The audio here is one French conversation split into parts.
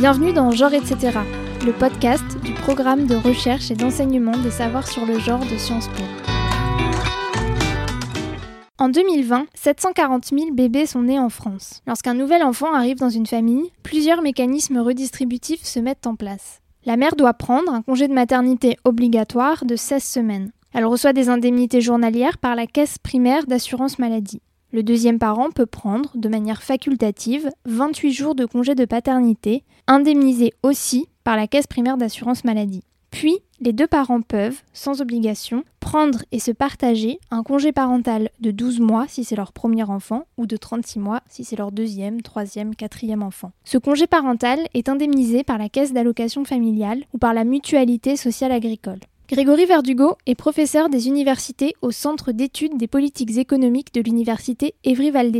Bienvenue dans Genre etc., le podcast du programme de recherche et d'enseignement des savoirs sur le genre de Sciences Po. En 2020, 740 000 bébés sont nés en France. Lorsqu'un nouvel enfant arrive dans une famille, plusieurs mécanismes redistributifs se mettent en place. La mère doit prendre un congé de maternité obligatoire de 16 semaines. Elle reçoit des indemnités journalières par la caisse primaire d'assurance maladie. Le deuxième parent peut prendre, de manière facultative, 28 jours de congé de paternité, indemnisés aussi par la caisse primaire d'assurance maladie. Puis, les deux parents peuvent, sans obligation, prendre et se partager un congé parental de 12 mois si c'est leur premier enfant ou de 36 mois si c'est leur deuxième, troisième, quatrième enfant. Ce congé parental est indemnisé par la caisse d'allocation familiale ou par la mutualité sociale agricole. Grégory Verdugo est professeur des universités au Centre d'études des politiques économiques de l'Université Évry-Val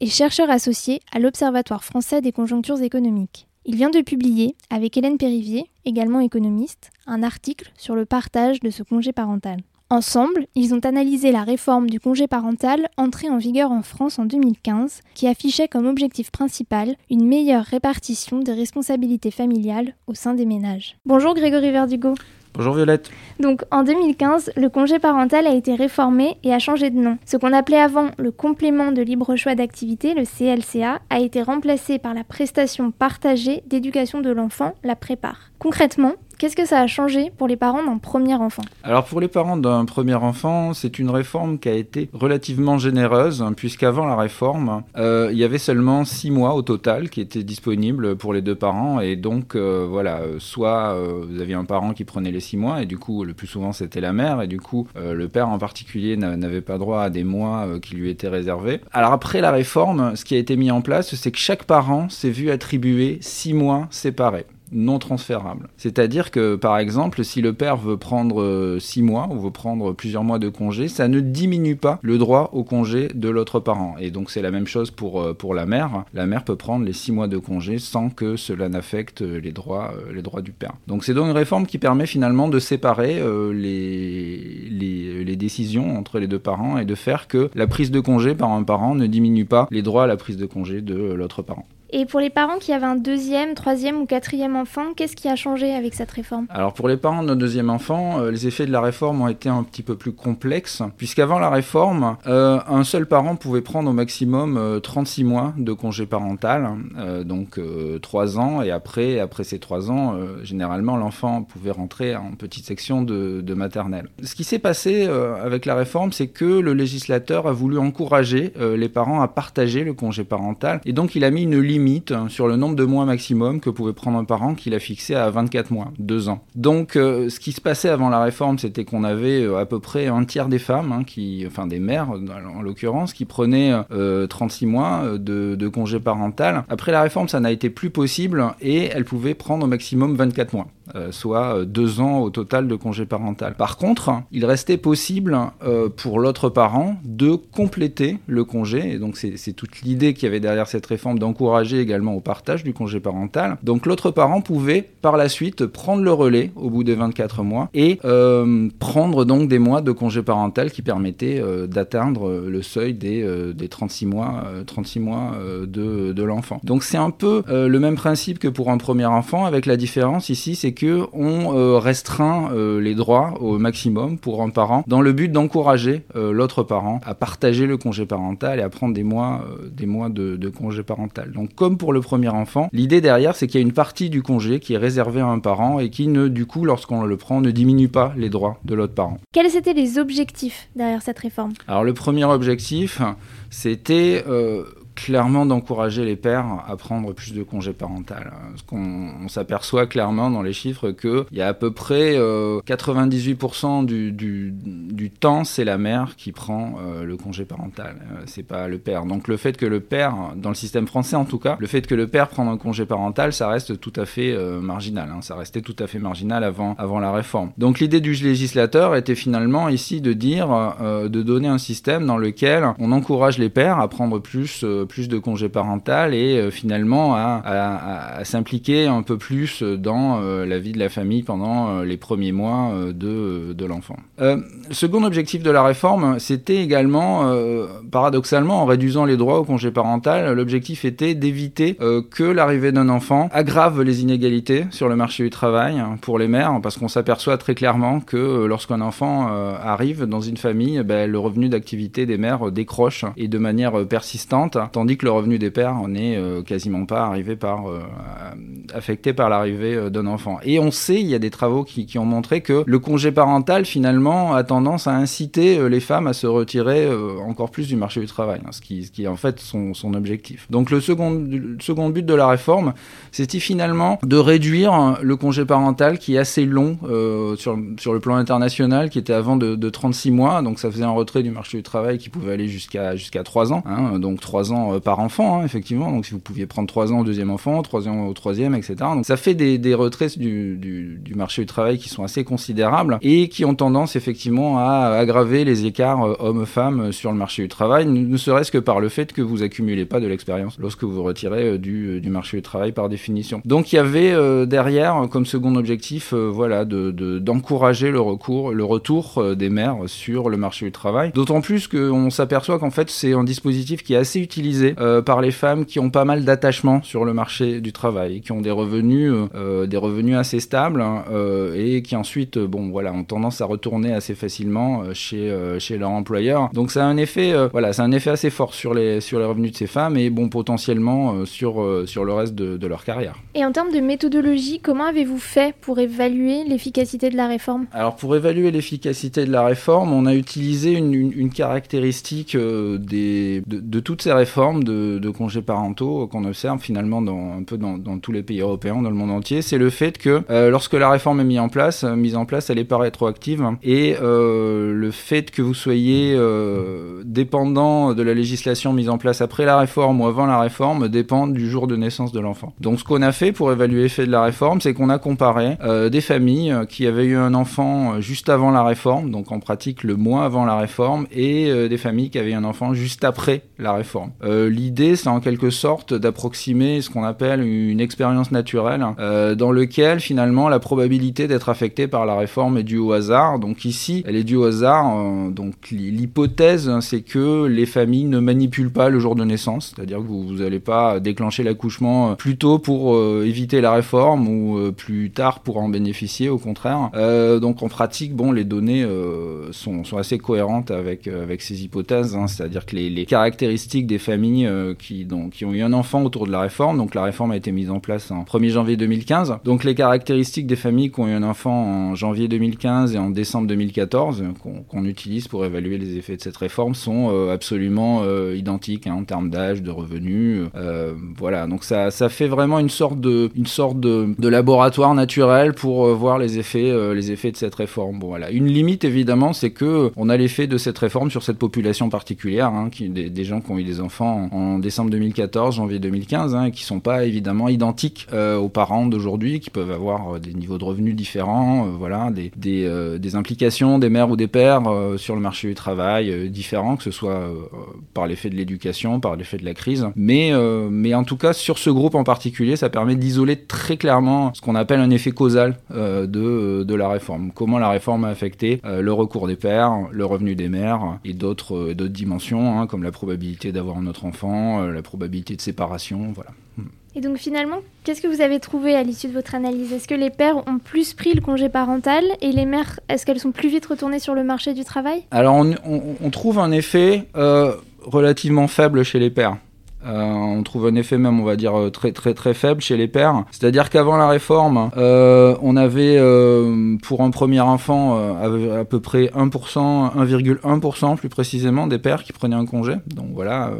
et chercheur associé à l'Observatoire français des conjonctures économiques. Il vient de publier, avec Hélène Périvier, également économiste, un article sur le partage de ce congé parental. Ensemble, ils ont analysé la réforme du congé parental entrée en vigueur en France en 2015, qui affichait comme objectif principal une meilleure répartition des responsabilités familiales au sein des ménages. Bonjour Grégory Verdugo. Bonjour Violette. Donc en 2015, le congé parental a été réformé et a changé de nom. Ce qu'on appelait avant le complément de libre choix d'activité, le CLCA, a été remplacé par la prestation partagée d'éducation de l'enfant, la prépare. Concrètement, Qu'est-ce que ça a changé pour les parents d'un premier enfant Alors pour les parents d'un premier enfant, c'est une réforme qui a été relativement généreuse, puisqu'avant la réforme, euh, il y avait seulement six mois au total qui étaient disponibles pour les deux parents, et donc euh, voilà, soit euh, vous aviez un parent qui prenait les six mois, et du coup le plus souvent c'était la mère, et du coup le père en particulier n'avait pas droit à des mois qui lui étaient réservés. Alors après la réforme, ce qui a été mis en place, c'est que chaque parent s'est vu attribuer six mois séparés non transférable. C'est-à-dire que, par exemple, si le père veut prendre 6 euh, mois ou veut prendre plusieurs mois de congé, ça ne diminue pas le droit au congé de l'autre parent. Et donc c'est la même chose pour, euh, la mère. La mère peut prendre les 6 mois de congé sans que cela n'affecte les droits, euh, les droits du père. Donc c'est donc une réforme qui permet finalement de séparer les, les, les décisions entre les deux parents et de faire que la prise de congé par un parent ne diminue pas les droits à la prise de congé de l'autre parent. Et pour les parents qui avaient un deuxième, troisième ou quatrième enfant, qu'est-ce qui a changé avec cette réforme? Alors pour les parents d'un deuxième enfant, euh, les effets de la réforme ont été un petit peu plus complexes, puisqu'avant la réforme, euh, un seul parent pouvait prendre au maximum 36 euh, mois de congé parental, donc 3 ans, et après, après ces 3 ans, généralement l'enfant pouvait rentrer en petite section de, de maternelle. Ce qui s'est passé avec la réforme, c'est que le législateur a voulu encourager les parents à partager le congé parental, et donc il a mis une limite Hein, sur le nombre de mois maximum que pouvait prendre un parent qu'il a fixé à 24 mois, 2 ans. Donc euh, ce qui se passait avant la réforme, c'était qu'on avait euh, à peu près un tiers des femmes, hein, qui, enfin des mères en l'occurrence, qui prenaient 36 euh, mois de, de congé parental. Après la réforme, ça n'a été plus possible et elles pouvaient prendre au maximum 24 mois. Euh, soit euh, deux ans au total de congé parental. Par contre, il restait possible euh, pour l'autre parent de compléter le congé, et donc c'est toute l'idée qu'il y avait derrière cette réforme d'encourager également au partage du congé parental. Donc l'autre parent pouvait par la suite prendre le relais au bout des 24 mois et prendre donc des mois de congé parental qui permettaient d'atteindre le seuil des, des 36 mois, 36 mois de, de l'enfant. Donc c'est un peu le même principe que pour un premier enfant, avec la différence ici, c'est que on euh, restreint euh, les droits au maximum pour un parent dans le but d'encourager euh, l'autre parent à partager le congé parental et à prendre des mois, des mois de, de, congé parental. Donc comme pour le premier enfant, l'idée derrière c'est qu'il y a une partie du congé qui est réservée à un parent et qui ne, du coup, lorsqu'on le prend, ne diminue pas les droits de l'autre parent. Quels étaient les objectifs derrière cette réforme? Alors le premier objectif, c'était clairement d'encourager les pères à prendre plus de congés parental. Parce qu'on on, s'aperçoit clairement dans les chiffres qu'il y a à peu près 98% euh, du, du, temps, c'est la mère qui prend euh, le congé parental. Euh, c'est pas le père. Donc le fait que le père, dans le système français en tout cas, le fait que le père prenne un congé parental, ça reste tout à fait marginal. Hein. Ça restait tout à fait marginal avant, avant la réforme. Donc l'idée du législateur était finalement ici de dire, de donner un système dans lequel on encourage les pères à prendre plus plus de congés parental et euh, finalement à, s'impliquer un peu plus dans euh, la vie de la famille pendant euh, les premiers mois de, de l'enfant. second second objectif de la réforme, c'était également, euh, paradoxalement, en réduisant les droits au congé parental, l'objectif était d'éviter euh, que l'arrivée d'un enfant aggrave les inégalités sur le marché du travail pour les mères, parce qu'on s'aperçoit très clairement que euh, lorsqu'un enfant arrive dans une famille, ben, le revenu d'activité des mères décroche et de manière persistante, tandis que le revenu des pères n'est quasiment pas par affecté par l'arrivée d'un enfant. Et on sait, il y a des travaux qui, ont montré que le congé parental finalement a tendance à inciter euh, les femmes à se retirer euh, encore plus du marché du travail, hein, ce, qui, est en fait son, objectif. Donc le second, but de la réforme, c'était finalement de réduire le congé parental qui est assez long euh, sur, le plan international, qui était avant de, de, 36 mois, donc ça faisait un retrait du marché du travail qui pouvait aller jusqu'à jusqu'à 3 ans, hein, donc 3 ans par enfant, hein, effectivement, donc si vous pouviez prendre 3 ans au deuxième enfant, 3 ans au troisième, etc. Donc ça fait des, des retraits du, du, du marché du travail qui sont assez considérables et qui ont tendance effectivement à aggraver les écarts euh, hommes-femmes euh, sur le marché du travail, ne serait-ce que par le fait que vous accumulez pas de l'expérience lorsque vous retirez euh, du, du, marché du travail par définition. Donc il y avait derrière comme second objectif, voilà, d'encourager de, le recours, le retour des mères sur le marché du travail. D'autant plus qu'on s'aperçoit qu'en fait c'est un dispositif qui est assez utilisé par les femmes qui ont pas mal d'attachement sur le marché du travail, qui ont des revenus, des revenus assez stables hein, et qui ensuite, bon voilà, ont tendance à retourner assez facilement euh, chez, euh, chez leur employeur. Donc ça a un effet, euh, voilà, c'est un effet assez fort sur les, sur les revenus de ces femmes et bon, potentiellement sur, sur le reste de, de, leur carrière. Et en termes de méthodologie, comment avez-vous fait pour évaluer l'efficacité de la réforme? Alors pour évaluer l'efficacité de la réforme, on a utilisé une, une, caractéristique des, de, de, toutes ces réformes de, de congés parentaux qu'on observe finalement dans, un peu dans, dans, tous les pays européens, dans le monde entier, c'est le fait que lorsque la réforme est mise en place, mise en place, elle est pas rétroactive et euh, le fait que vous soyez euh, dépendant de la législation mise en place après la réforme ou avant la réforme dépend du jour de naissance de l'enfant. Donc ce qu'on a fait pour évaluer l'effet de la réforme, c'est qu'on a comparé euh, des familles qui avaient eu un enfant juste avant la réforme, donc en pratique le mois avant la réforme, et des familles qui avaient eu un enfant juste après la réforme. L'idée, c'est en quelque sorte d'approximer ce qu'on appelle une expérience naturelle, dans lequel finalement la probabilité d'être affecté par la réforme est due au hasard. Donc ici, elle est due au hasard. Euh, donc l'hypothèse, hein, c'est que les familles ne manipulent pas le jour de naissance, c'est-à-dire que vous n'allez pas déclencher l'accouchement euh, plus tôt pour euh, éviter la réforme ou plus tard pour en bénéficier, au contraire. donc en pratique, bon, les données sont, assez cohérentes avec, avec ces hypothèses, hein. c'est-à-dire que les, les, caractéristiques des familles qui, donc, qui ont eu un enfant autour de la réforme, donc la réforme a été mise en place en 1er janvier 2015, donc les caractéristiques des familles qui ont eu un enfant en janvier 2015 et en décembre 2014, qu'on utilise pour évaluer les effets de cette réforme sont euh, absolument euh, identiques hein, en termes d'âge, de revenus. Euh, voilà, donc ça, fait vraiment une sorte de, laboratoire naturel pour voir les effets, de cette réforme. Bon, voilà. Une limite évidemment, c'est que on a l'effet de cette réforme sur cette population particulière, hein, des, gens qui ont eu des enfants en, décembre 2014, janvier 2015, hein, qui sont pas évidemment identiques aux parents d'aujourd'hui, qui peuvent avoir des niveaux de revenus différents, voilà, des, des, des implications des mères ou des pères euh, sur le marché du travail euh, différents, que ce soit euh, par l'effet de l'éducation, par l'effet de la crise. Mais, mais en tout cas, sur ce groupe en particulier, ça permet d'isoler très clairement ce qu'on appelle un effet causal de, de la réforme. Comment la réforme a affecté le recours des pères, le revenu des mères et d'autres dimensions, hein, comme la probabilité d'avoir un autre enfant, la probabilité de séparation. Voilà. Et donc finalement, qu'est-ce que vous avez trouvé à l'issue de votre analyse? Est-ce que les pères ont plus pris le congé parental et les mères, est-ce qu'elles sont plus vite retournées sur le marché du travail? Alors on, on, on, trouve un effet euh, relativement faible chez les pères. Euh, on trouve un effet même, on va dire, euh, très très très faible chez les pères. C'est-à-dire qu'avant la réforme, euh, on avait pour un premier enfant à peu près 1%, 1,1% plus précisément des pères qui prenaient un congé. Donc voilà,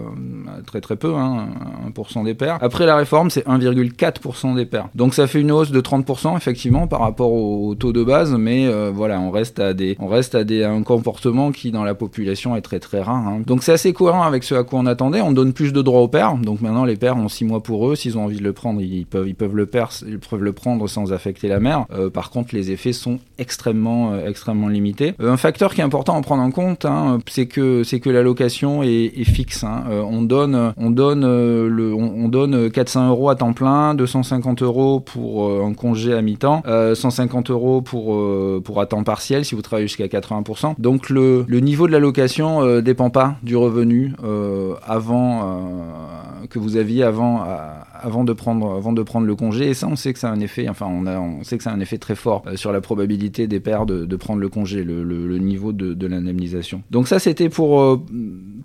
très très peu, hein, 1% des pères. Après la réforme, c'est 1,4% des pères. Donc ça fait une hausse de 30% effectivement par rapport au, taux de base, mais voilà, on reste à des, on reste à des un comportement qui dans la population est très très rare. Hein. Donc c'est assez cohérent avec ce à quoi on attendait. On donne plus de droits aux Donc maintenant, les pères ont six mois pour eux. S'ils ont envie de le prendre, ils peuvent, ils peuvent, le, ils peuvent le prendre sans affecter la mère. par contre, les effets sont extrêmement, extrêmement limités. un facteur qui est important à prendre en compte, hein, c'est que, c'est que l'allocation est, est, fixe. Hein. on donne, on donne, le, on, on, donne 400 euros à temps plein, 250 euros pour un congé à mi-temps, 150 euros pour, pour à temps partiel si vous travaillez jusqu'à 80%. Donc le, le niveau de l'allocation euh, dépend pas du revenu euh, avant euh, que vous aviez avant avant de prendre avant de prendre le congé. Et ça on sait que ça a un effet enfin on a on sait que ça a un effet très fort sur la probabilité des pères de, prendre le congé le, niveau de l'indemnisation. Donc ça c'était pour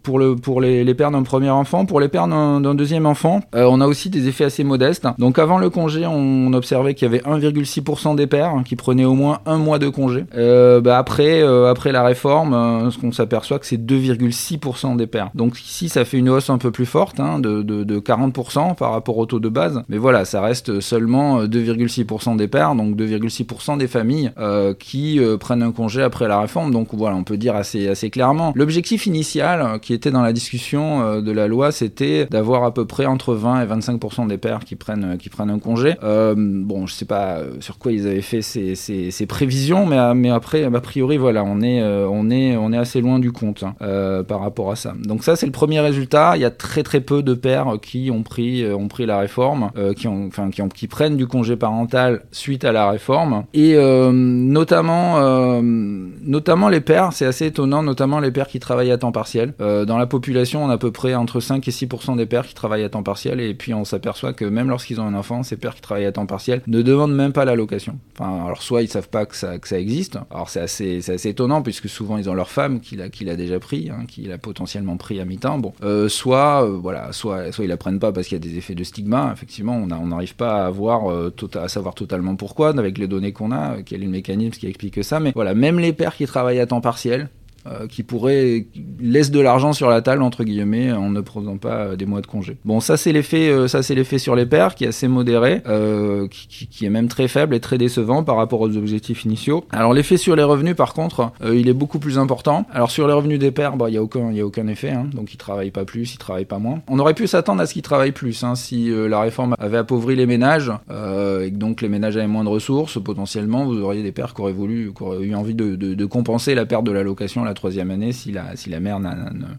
pour le pour les, les pères d'un premier enfant pour les pères d'un deuxième enfant on a aussi des effets assez modestes donc avant le congé on observait qu'il y avait 1,6% des pères qui prenaient au moins un mois de congé bah après après la réforme ce qu'on s'aperçoit que c'est 2,6% des pères. Donc ici, ça fait une hausse un peu plus forte, hein, de, de, 40% par rapport au taux de base. Mais voilà, ça reste seulement 2,6% des pères, donc 2,6% des familles euh, qui euh, prennent un congé après la réforme. Donc voilà, on peut dire assez, assez clairement. L'objectif initial euh, qui était dans la discussion de la loi, c'était d'avoir à peu près entre 20 et 25% des pères qui prennent, qui prennent un congé. bon, je sais pas sur quoi ils avaient fait ces, prévisions, mais, après, a priori, voilà, on est, on est, on est assez loin du compte. Hein. Euh, par rapport à ça. Donc ça c'est le premier résultat. Il y a très très peu de pères qui ont pris euh, ont pris la réforme, euh, qui ont enfin qui ont qui prennent du congé parental suite à la réforme et notamment notamment les pères, c'est assez étonnant, notamment les pères qui travaillent à temps partiel. Dans la population, on a à peu près entre 5 et 6% des pères qui travaillent à temps partiel et puis on s'aperçoit que même lorsqu'ils ont un enfant, ces pères qui travaillent à temps partiel ne demandent même pas l'allocation. Enfin, alors soit ils savent pas que ça, existe. Alors c'est assez, assez étonnant puisque souvent ils ont leur femme qui l'a, qui l'a déjà pris, hein, qu'il a potentiellement pris à mi-temps. Bon, euh, soit, euh, voilà, soit, soit ils apprennent pas parce qu'il y a des effets de stigma. Effectivement, on n'arrive pas à avoir, euh, tota-, à savoir totalement pourquoi avec les données qu'on a, quel est le mécanisme qui explique ça. Mais voilà, même les pères qui travaillent à temps partiel, euh, qui pourrait laisse de l'argent sur la table entre guillemets en ne prenant pas des mois de congé. Bon, ça c'est l'effet, euh, ça c'est l'effet sur les pères qui est assez modéré, euh, qui, qui, est même très faible et très décevant par rapport aux objectifs initiaux. Alors l'effet sur les revenus par contre, il est beaucoup plus important. Alors sur les revenus des pères, bah il y a aucun, il a aucun effet, hein, donc ils travaillent pas plus, ils travaillent pas moins. On aurait pu s'attendre à ce qu'ils travaillent plus, hein, si la réforme avait appauvri les ménages et que donc les ménages avaient moins de ressources, potentiellement vous auriez des pères qui auraient voulu, qui auraient eu envie de, de, de compenser la perte de l'allocation troisième année si la, si la mère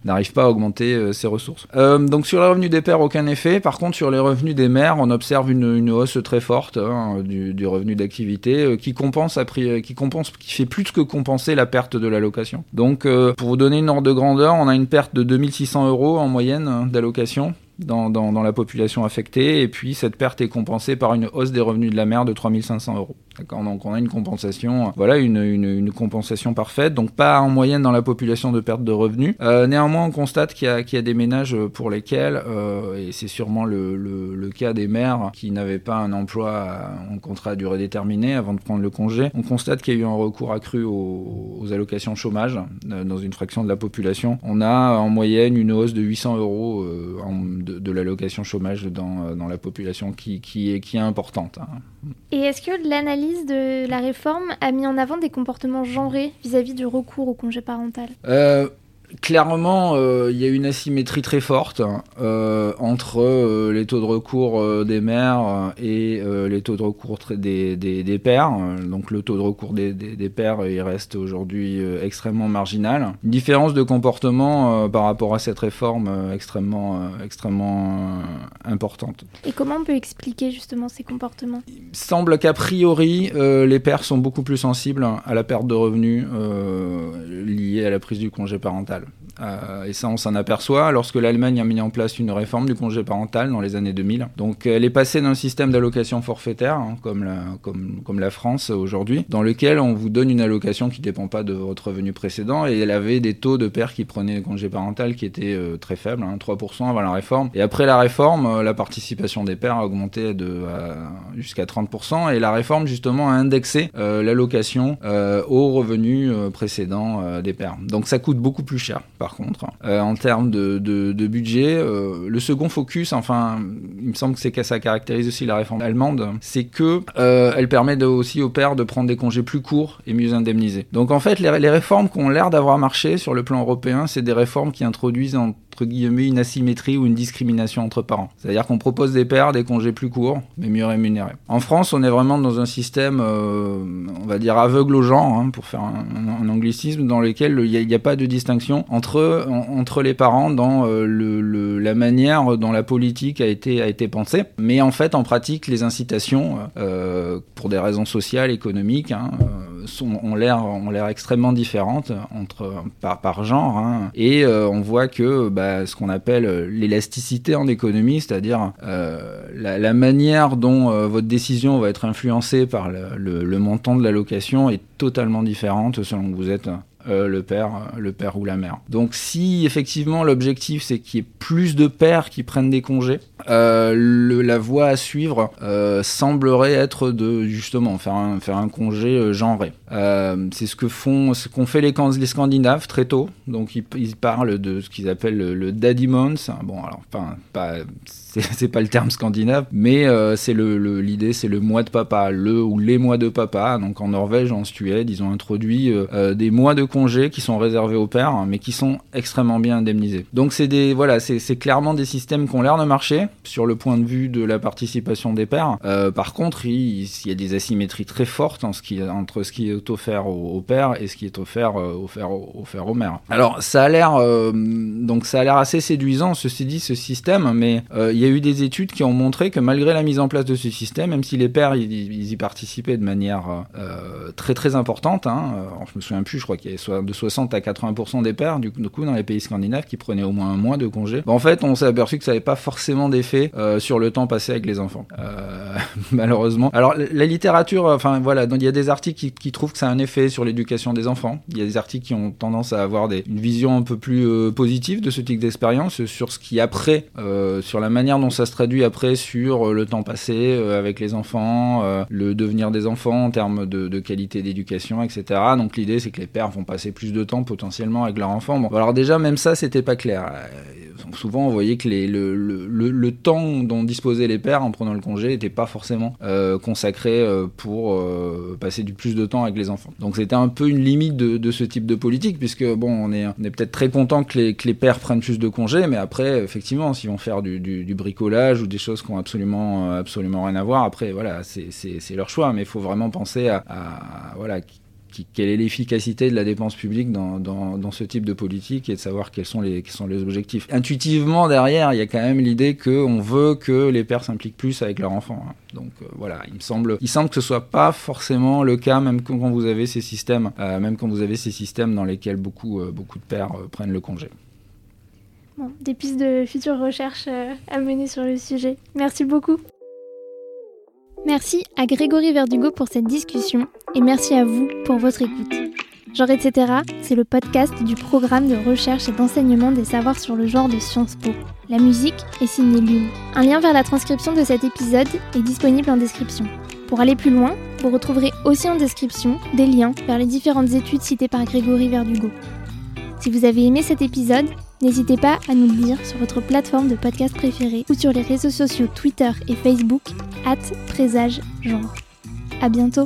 n'arrive pas à augmenter euh, ses ressources. Euh, donc sur les revenus des pères, aucun effet. Par contre, sur les revenus des mères, on observe une, hausse très forte hein, du, revenu d'activité euh, qui compense, à qui compense, qui fait plus que compenser la perte de l'allocation. Donc, pour vous donner une ordre de grandeur, on a une perte de 2600 euros en moyenne hein, d'allocation dans, dans, dans, la population affectée, et puis cette perte est compensée par une hausse des revenus de la mère de 3500 euros. D'accord Donc on a une compensation, voilà, une, une, une, compensation parfaite, donc pas en moyenne dans la population de perte de revenus. Euh, néanmoins, on constate qu'il y, qu y, a des ménages pour lesquels, euh, et c'est sûrement le, le, le, cas des mères qui n'avaient pas un emploi en contrat à durée déterminée avant de prendre le congé, on constate qu'il y a eu un recours accru aux, aux allocations chômage euh, dans une fraction de la population. On a en moyenne une hausse de 800 euros euh, en, de l'allocation chômage dans, euh, dans la population qui, qui, est, qui est importante. Hein. Et est-ce que l'analyse de la réforme a mis en avant des comportements genrés vis-à-vis -vis du recours au congé parental? Euh, clairement, euh, il y a une asymétrie très forte euh, entre euh, les taux de recours des mères et les taux de recours des, des, des, pères. Donc le taux de recours des, des, des pères, il reste aujourd'hui extrêmement marginal. Une différence de comportement par rapport à cette réforme extrêmement, extrêmement importante. Et comment on peut expliquer justement ces comportements? Il semble qu'a priori, les pères sont beaucoup plus sensibles à la perte de revenus liée à la prise du congé parental. Euh, et ça, on s'en aperçoit lorsque l'Allemagne a mis en place une réforme du congé parental dans les années 2000. Donc, elle est passée d'un système d'allocation forfaitaire, hein, comme, la, comme, comme la France aujourd'hui, dans lequel on vous donne une allocation qui ne dépend pas de votre revenu précédent. Et elle avait des taux de pères qui prenaient le congé parental qui étaient euh, très faibles, hein, 3% avant la réforme. Et après la réforme, euh, la participation des pères a augmenté de, jusqu'à 30%. Et la réforme, justement, a indexé euh, l'allocation euh, aux revenus précédents des pères. Donc, ça coûte beaucoup plus cher, contre, euh, en termes de, budget. Euh, le second focus, enfin, il me semble que c'est que ça caractérise aussi la réforme allemande, c'est que euh, elle permet aussi aux pères de prendre des congés plus courts et mieux indemnisés. Donc en fait, les, les réformes qui ont l'air d'avoir marché sur le plan européen, c'est des réformes qui introduisent entre guillemets une asymétrie ou une discrimination entre parents. C'est-à-dire qu'on propose des pères des congés plus courts, mais mieux rémunérés. En France, on est vraiment dans un système, euh, on va dire, aveugle au genre, hein, pour faire un, anglicisme, dans lequel il n'y a, pas de distinction entre, entre les parents dans euh, le, la manière dont la politique a été, a été pensée. Mais en fait, en pratique, les incitations, euh, pour des raisons sociales, économiques, hein, sont, ont l'air ont l'air extrêmement différentes entre par, par genre hein. et on voit que bah, ce qu'on appelle l'élasticité en économie c'est-à-dire la, la, manière dont votre décision va être influencée par le, montant de l'allocation est totalement différente selon que vous êtes euh, le père, le père ou la mère. Donc si effectivement l'objectif c'est qu'il y ait plus de pères qui prennent des congés, euh, la voie à suivre euh, semblerait être de justement faire un, faire un congé genré. c'est ce que font, ce qu'ont fait les, Scandinaves très tôt. Donc ils, parlent de ce qu'ils appellent le, daddy month. Bon alors pas c'est pas le terme scandinave, mais euh, c'est l'idée, c'est le mois de papa, le ou les mois de papa. Donc en Norvège, en Suède, ils ont introduit euh, euh, des mois de congés qui sont réservés aux pères, mais qui sont extrêmement bien indemnisés. Donc c'est des voilà, c'est clairement des systèmes qui ont l'air de marcher sur le point de vue de la participation des pères. par contre, il, y a des asymétries très fortes entre ce qui est offert aux, pères et ce qui est offert, offert, offert aux mères. Alors ça a l'air donc ça a l'air assez séduisant, ceci dit, ce système, mais il y a eu des études qui ont montré que malgré la mise en place de ce système, même si les pères ils, y participaient de manière euh, très très importante, hein, euh, je me souviens plus, je crois qu'il y avait de 60 à 80% des pères du, coup dans les pays scandinaves qui prenaient au moins un mois de congé. en fait, on s'est aperçu que ça n'avait pas forcément d'effet euh, sur le temps passé avec les enfants, malheureusement. Alors la littérature, enfin voilà, il y a des articles qui, trouvent que ça a un effet sur l'éducation des enfants. Il y a des articles qui ont tendance à avoir une vision un peu plus positive de ce type d'expérience sur ce qui après, sur la manière dont ça se traduit après sur euh, le temps passé euh, avec les enfants, euh, le devenir des enfants en termes de, qualité d'éducation, etc. Donc l'idée c'est que les pères vont passer plus de temps potentiellement avec leurs enfants. Bon, alors déjà même ça c'était pas clair. Souvent on voyait que les, le, le, temps dont disposaient les pères en prenant le congé n'était pas forcément consacré pour passer du plus de temps avec les enfants. Donc c'était un peu une limite de, ce type de politique puisque bon on est, on est peut-être très content que les, que les pères prennent plus de congés, mais après effectivement s'ils vont faire du, du, du bricolage ou des choses qui ont absolument, euh, absolument rien à voir. Après, voilà, c'est leur choix, mais il faut vraiment penser à, voilà, quelle est l'efficacité de la dépense publique dans, ce type de politique et de savoir quels sont les, quels sont les objectifs. Intuitivement, derrière, il y a quand même l'idée qu'on veut que les pères s'impliquent plus avec leurs enfants. Hein. Donc euh, voilà, il me semble, il semble que ce soit pas forcément le cas, même quand vous avez ces systèmes, euh, même quand vous avez ces systèmes dans lesquels beaucoup, beaucoup de pères prennent le congé des pistes de futures recherches euh, à mener sur le sujet. Merci beaucoup. Merci à Grégory Verdugo pour cette discussion et merci à vous pour votre écoute. Genre etc., c'est le podcast du programme de recherche et d'enseignement des savoirs sur le genre de Sciences Po. La musique est signée Lune. Un lien vers la transcription de cet épisode est disponible en description. Pour aller plus loin, vous retrouverez aussi en description des liens vers les différentes études citées par Grégory Verdugo. Si vous avez aimé cet épisode, N'hésitez pas à nous le dire sur votre plateforme de podcast préférée ou sur les réseaux sociaux Twitter et Facebook, at présage genre. À bientôt!